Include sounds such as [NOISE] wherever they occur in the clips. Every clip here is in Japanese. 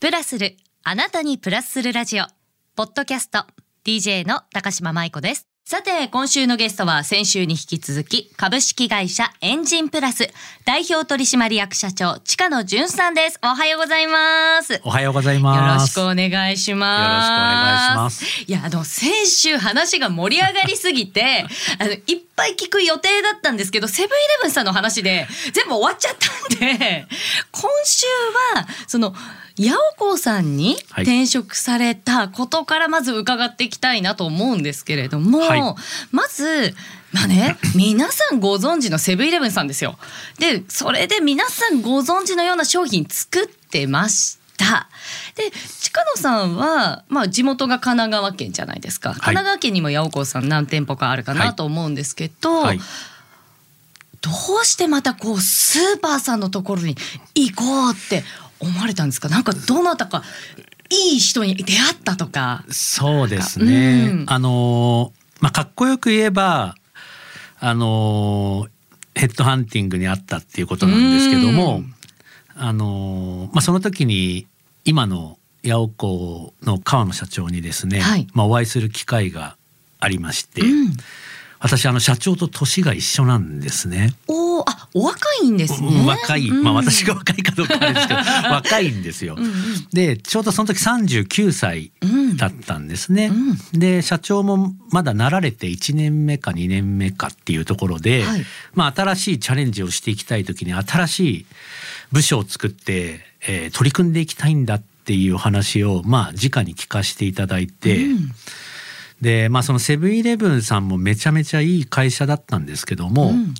プラスるあなたにプラスするラジオポッドキャスト DJ の高島舞子ですさて、今週のゲストは先週に引き続き、株式会社エンジンプラス代表取締役社長、近野淳さんです。おはようございます。おはようございます。よろしくお願いします。よろしくお願いします。いや、あの、先週話が盛り上がりすぎて、[LAUGHS] あの、いっぱい聞く予定だったんですけど、セブンイレブンさんの話で全部終わっちゃったんで、今週は、その、八尾子さんに転職されたことからまず伺っていきたいなと思うんですけれども、はい、まずまあね、皆さんご存知のセブンイレブンさんですよ。で、それで皆さんご存知のような商品作ってました。で、近野さんは、まあ地元が神奈川県じゃないですか。神奈川県にも八尾子さん何店舗かあるかなと思うんですけど、はいはいどうしてまたこうスーパーさんのところに行こうって思われたんですか？なんかどなたかいい人に出会ったとか。そうですね、うん、あのまあかっこよく言えばあのヘッドハンティングにあったっていうことなんですけども、うん、あのまあその時に今の八百子の川野社長にですね、はい、まあお会いする機会がありまして、うん、私あの社長と年が一緒なんですね。おあお若いんですね。若い、まあ私が若いかどうかですけど [LAUGHS] 若いんですよ。うんうん、でちょうどその時39歳だったんですね。うん、で社長もまだなられて1年目か2年目かっていうところで、はい、まあ新しいチャレンジをしていきたい時に新しい部署を作って、えー、取り組んでいきたいんだっていう話をまあ直に聞かせていただいて。うんでまあそのセブンイレブンさんもめちゃめちゃいい会社だったんですけども、うん、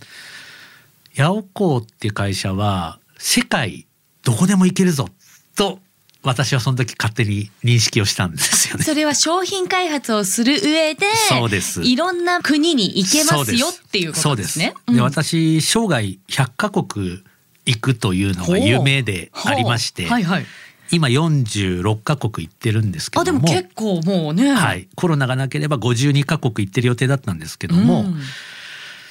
ヤオコーっていう会社は世界どこでも行けるぞと私はその時勝手に認識をしたんですよね。それは商品開発をする上で、そうです。いろんな国に行けますよっていうことですね。で、うん、私生涯100カ国行くというのが夢でありまして、はいはい、今46カ国行ってるんですけども。あでも結構もうね、はい、コロナがなければ52カ国行ってる予定だったんですけども、うん、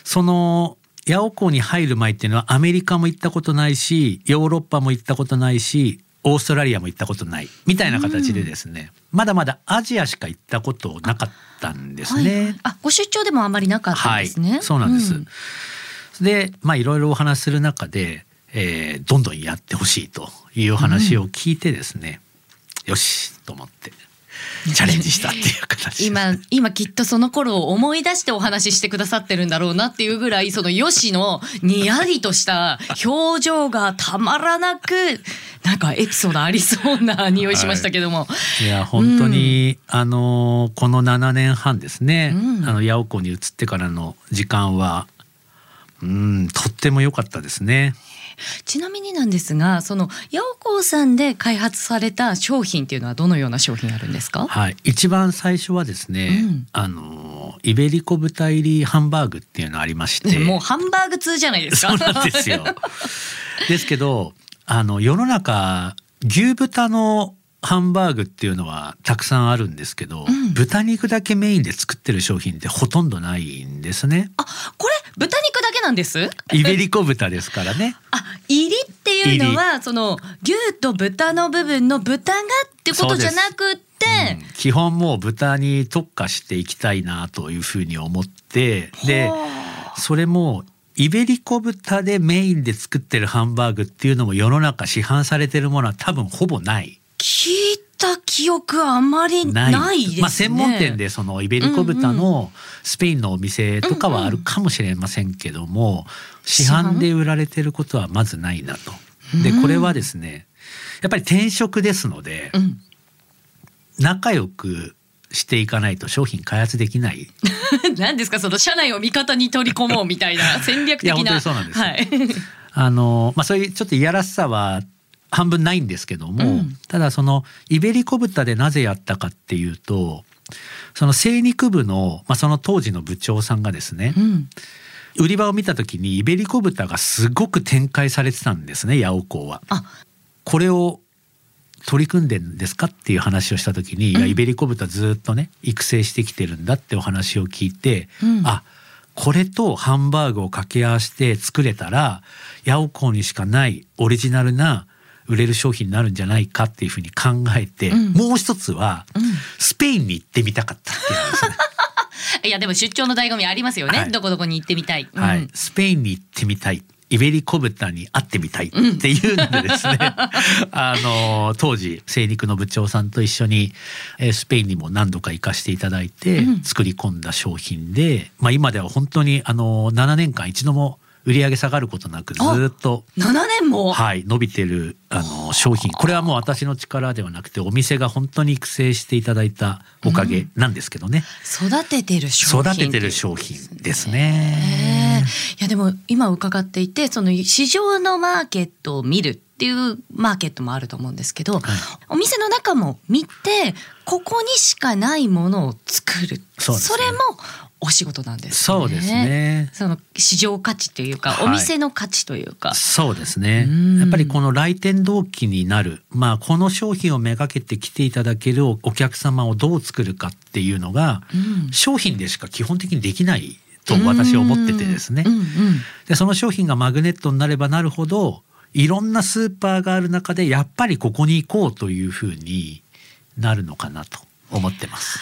その八尾港に入る前っていうのはアメリカも行ったことないしヨーロッパも行ったことないしオーストラリアも行ったことない。みたいな形でですね、うん、まだまだアジアしか行ったことなかったんですね。はい、あご出張でもあまりなかったんですね。はい、そうなんです。うん、でまあいろいろお話する中でえー、どんどんやってほしいという話を聞いてですね、うん、よしと思ってチャレンジしたっていう形。今今きっとその頃を思い出してお話ししてくださってるんだろうなっていうぐらいそのよしのにやりとした表情がたまらなくなんかエピソードありそうな匂いしましたけども、はい、いや本当に、うん、あのこの7年半ですね、うん、あの八尾湖に移ってからの時間はうんとっても良かったですね。ちなみになんですがその八百子さんで開発された商品っていうのはどのような商品あるんですか？はい。一番最初はですね、うん、あのイベリコ豚入りハンバーグっていうのありまして。[LAUGHS] もうハンバーグ通じゃないですか。そうなんですよ。ですけどあの世の中牛豚のハンバーグっていうのはたくさんあるんですけど、うん、豚肉だけメインで作ってる商品ってほとんどないんですね。あ、これ豚肉だけなんです？イベリコ豚ですからね。[LAUGHS] あ、入りっていうのはその牛と豚の部分の豚がってことじゃなくて。うん、基本もう豚に特化していきたいなというふうに思ってでそれもイベリコ豚でメインで作ってるハンバーグっていうのも世の中市販されてるものは多分ほぼないた記憶あまりないですね。まあ専門店でそのイベリコ豚のスペインのお店とかはあるかもしれませんけども、市販で売られてることはまずないなと。でこれはですねやっぱり転職ですので、仲良くしていかないと商品開発できない。[LAUGHS] 何ですかその社内を味方に取り込もうみたいな戦略的な。いや本当にそうなんです。はい、あのまあそういうちょっといやらしさは半分ないんですけども、うん、ただそのイベリコ豚でなぜやったかっていうとその精肉部の、まあ、その当時の部長さんがですね、うん、売り場を見た時にイベリコ豚がすごく展開されてたんですね八百港は。これを取り組んでんですかっていう話をした時に、うん、いやイベリコ豚ずっとね育成してきてるんだってお話を聞いて、うん、あこれとハンバーグを掛け合わせて作れたら八百港にしかないオリジナルな売れる商品になるんじゃないかっていうふうに考えて、うん。もう一つはうん。スペインに行ってみたかったっていうんですね。[LAUGHS] いやでも出張の醍醐味ありますよね、はい。どこどこに行ってみたい、うん。はい、スペインに行ってみたい。イベリコ豚に会ってみたいっていうのでですね、[LAUGHS] あの当時精肉の部長さんと一緒に、えースペインにも何度か行かせていただいてうん。作り込んだ商品で、まあ、今では本当にあの7年間一度も売り上げ下がることなくずっと7年も、はい、伸びてるあの商品。これはもう私の力ではなくてお店が本当に育成していただいたおかげなんですけどね、育ててる商品育ててる商品ですね。ね。いやでも今伺っていてその市場のマーケットを見るっていうマーケットもあると思うんですけど、お店の中も見てここにしかないものを作る。そね。れもお仕事なんですね。そうですね。その市場価値というか、はい。お店の価値というか。そうですね。うん。やっぱりこの来店動機になる、まあ、この商品をめがけて来ていただけるおお客様をどう作るかっていうのが、うん。商品でしか基本的にできないと私は思っててですね。うん。うん。でその商品がマグネットになればなるほどいろんなスーパーがある中でやっぱりここに行こうというふうになるのかなと思ってます。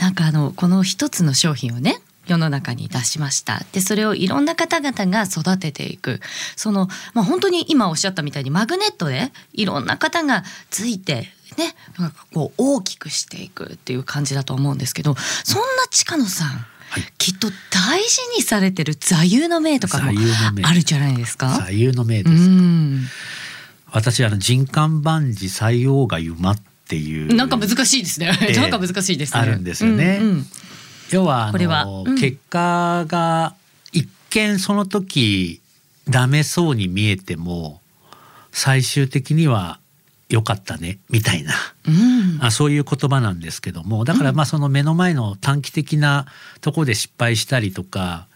なんかあのこの一つの商品をね世の中に出しました。でそれをいろんな方々が育てていく。その、まあ、本当に今おっしゃったみたいにマグネットでいろんな方がついてねなんかこう大きくしていくっていう感じだと思うんですけどそんな近野さん、はい。きっと大事にされてる座右の銘とかもあるじゃないですか？座右の銘うです。ん、私あの人間万事採用が馬っていう。なんか難しいですね。ええ。なんか難しいですね。あるんですよね。うんうん。要はこれはうん。結果が一見その時ダメそうに見えても最終的には良かったねみたいな。うん。あそういう言葉なんですけども。だからまあその目の前の短期的なところで失敗したりとか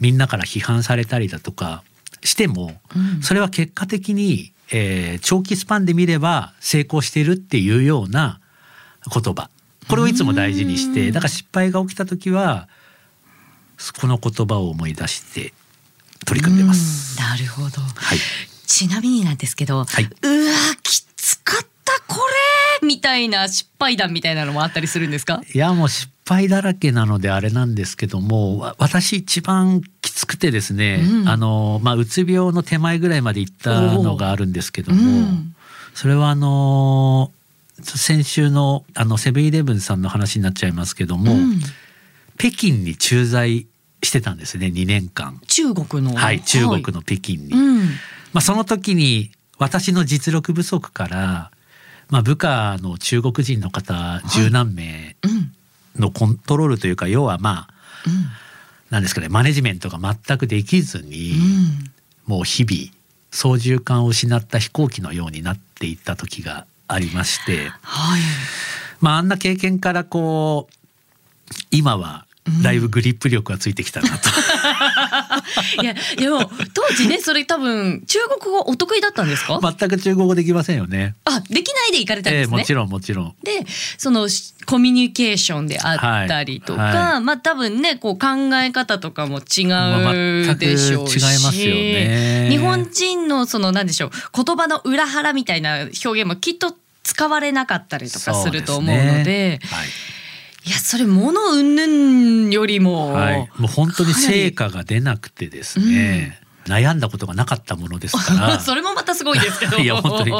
みんなから批判されたりだとかしてもうん。それは結果的に、えー長期スパンで見れば成功しているっていうような言葉これをいつも大事にしてうんだから失敗が起きた時はこの言葉を思い出して取り組んでます。うんなるほど。はい、ちなみになんですけど、はいうわきつかったこれみたいな失敗談みたいなのもあったりするんですか？いやもう失敗だらけなのであれなんですけどもわ私一番きつくてですね、うん。あのまあうつ病の手前ぐらいまで行ったのがあるんですけども、うん。それはあの先週のあのセブンイレブンさんの話になっちゃいますけども、うん。北京に駐在してたんですね2年間。中国の。はい、中国の北京に。うん。まあ、その時に私の実力不足から、まあ、部下の中国人の方十何名うん。のコントロールというか要はまあうんなんですかねマネジメントが全くできずに、うん。もう日々操縦桿を失った飛行機のようになっていった時がありまして、はい。まあ、あんな経験からこう今はだいぶグリップ力がついてきたなと、[LAUGHS] いやでも当時ねそれ多分中国語お得意だったんですか？全く中国語できませんよね。あできないで行かれたんですね。ええもちろんもちろん。でそのしコミュニケーションであったりとか、はいはまあ多分ねこう考え方とかも違まあうでしょうし、全く違いますよね日本人のその何でしょう言葉の裏腹みたいな表現もきっと使われなかったりとかすると思うのでそうすねはいいやそれ物云々よりも、はい、もう本当に成果が出なくてですね、悩んだことがなかったものですから。[LAUGHS] それもまたすごいですけど。いや本当に。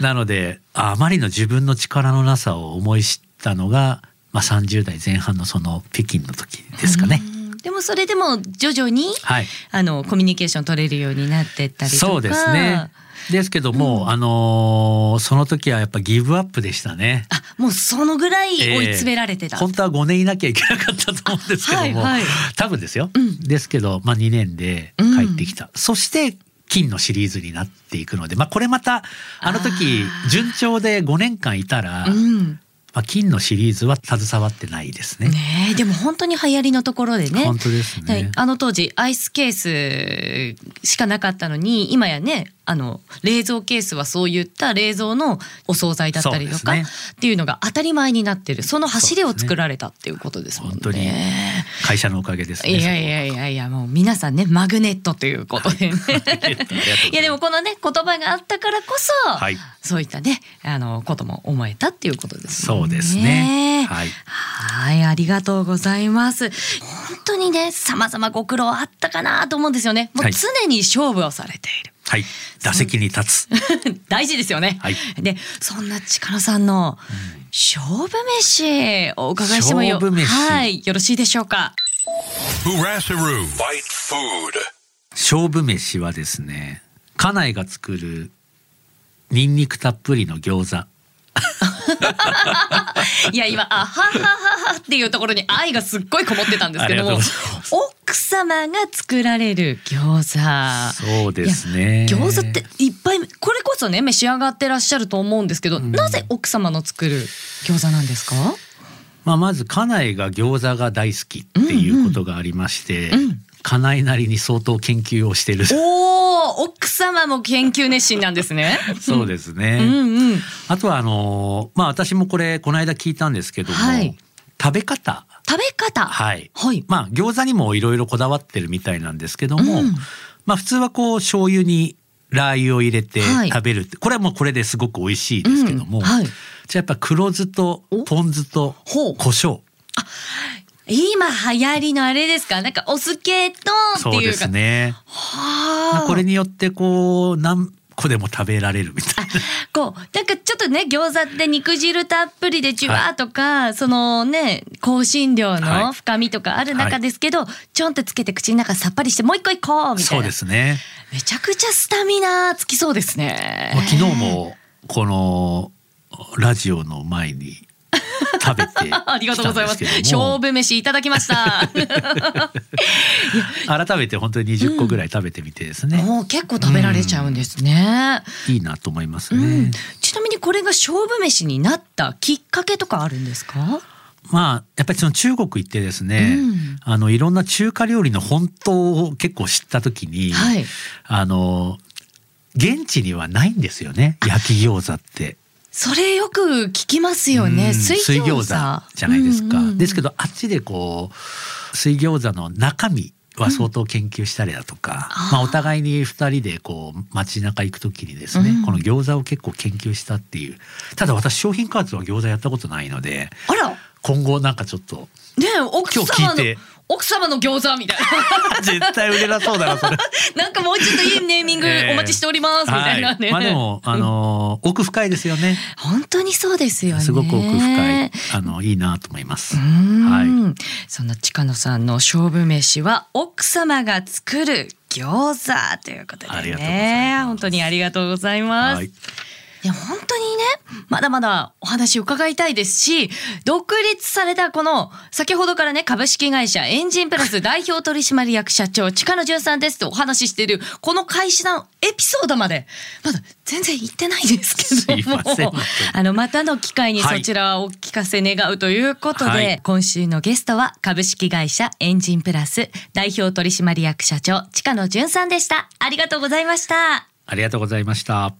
なのでああまりの自分の力のなさを思い知ったのが、まあ、30代前半のその北京の時ですかね。うん。でもそれでも徐々にはい、あのコミュニケーション取れるようになってったりとか。そうですね。ですけども、あのーその時はやっぱギブアップでしたね。あもうそのぐらい追い詰められてた、本当は5年いなきゃいけなかったと思うんですけども、あはいはい。多分ですよ、うん。ですけど、まあ、2年で帰ってきた、そして金のシリーズになっていくので、まあ、これまたあの時順調で5年間いたら、うんまあ、金のシリーズは携わってないですね。ねえでも本当に流行りのところでね本当ですはいね。あの当時アイスケースしかなかったのに今やねあの冷蔵ケースはそういった冷蔵のお惣菜だったりとか、ねっていうのが当たり前になってるその走りを作られたっていうことですもんね。本当に会社のおかげですね。いやいやいやいやもう皆さんねマグネットということでね。いやでもこのね言葉があったからこそ、はいそういったねあのことも思えたっていうことですもんそうですね。はい。はい、ありがとうございます。本当にね、様々ご苦労あったかなと思うんですよね。もうはい常に勝負をされている。はい。打席に立つ。[LAUGHS] 大事ですよね。はいで、そんな近野さんの勝負飯お伺いしてもよ、勝負飯はい、よろしいでしょうか？勝負飯はですね、家内が作るニンニクたっぷりの餃子。[LAUGHS] いや、今、あははははっていうところに愛がすっごいこもってたんですけども奥様が作られる餃子。そうですね。餃子っていっぱいこれこそね召し上がってらっしゃると思うんですけど、なぜ奥様の作る餃子なんですか？まあまず家内が餃子が大好きっていうことがありまして、うん家内なりに相当研究をしてる。おお奥様も研究熱心なんですね。[LAUGHS] そうですね。うんうん。あとはあのまあ私もこれこの間聞いたんですけども、はい食べ方。食べ方？はい。はい。まあ餃子にもいろいろこだわってるみたいなんですけども、うんまあ普通はこう醤油にラー油を入れてはい食べるって、これはもうこれですごく美味しいですけども、うんはいじゃあやっぱ黒酢とおポン酢と胡椒今流行りのあれですか？なんかお酢系とってそうでいうか。すね。はあ。これによってこう何個でも食べられるみたいな。こうなんかちょっとね餃子って肉汁たっぷりでジュワーとか、そのね香辛料はいの深みとかある中ですけど、ちょんってつけて口の中さっぱりしてもう一個行こうみたいなそうですね。めちゃくちゃスタミナつきそうですねまあ昨日もこのラジオの前に食べてき [LAUGHS] ありがとうございます。[LAUGHS] 勝負飯いただきました。改めて本当に20個ぐらい食べてみてですね、[LAUGHS] もう結構食べられちゃうんですね、いいなと思いますね。うん、ちなみにこれが勝負飯になったきっかけとかあるんですか？まあやっぱりその中国行ってですね、うん。あのいろんな中華料理の本当を結構知った時に、はい。あの現地にはないんですよね。焼き餃子って。それよく聞きますよね、うん。水餃子。じゃないですか。うん。うんうんですけどあっちでこう水餃子の中身は相当研究したりだとか、あー。まあお互いに二人でこう街中行く時にですね、うん。この餃子を結構研究したっていう。ただ私商品開発は餃子やったことないので、今後なんかちょっとねえ奥今日聞いて奥様の餃子みたい [LAUGHS] 絶対売れなそうだなそれ。な [LAUGHS] なんかもうちょっといいネーミングええ。お待ちしておりますみたいなね、はい。まあでも [LAUGHS] あのー奥深いですよね。本当にそうですよね。すごく奥深いあのいいなと思います。はその近野さん。の勝負飯は奥様が作る餃子ということでね本当にありがとうございます、はいいや本当にねまだまだお話伺いたいですし独立されたこの先ほどからね株式会社エンジンプラス [LAUGHS] 代表取締役社長近野潤さんですとお話ししているこの会社のエピソードまでまだ全然言ってないですけども。[LAUGHS] あのまたの機会にはい。そちらをお聞かせ願うということで、はい。今週のゲストは株式会社エンジンプラス代表取締役社長近野潤さんでした。ありがとうございました。ありがとうございました。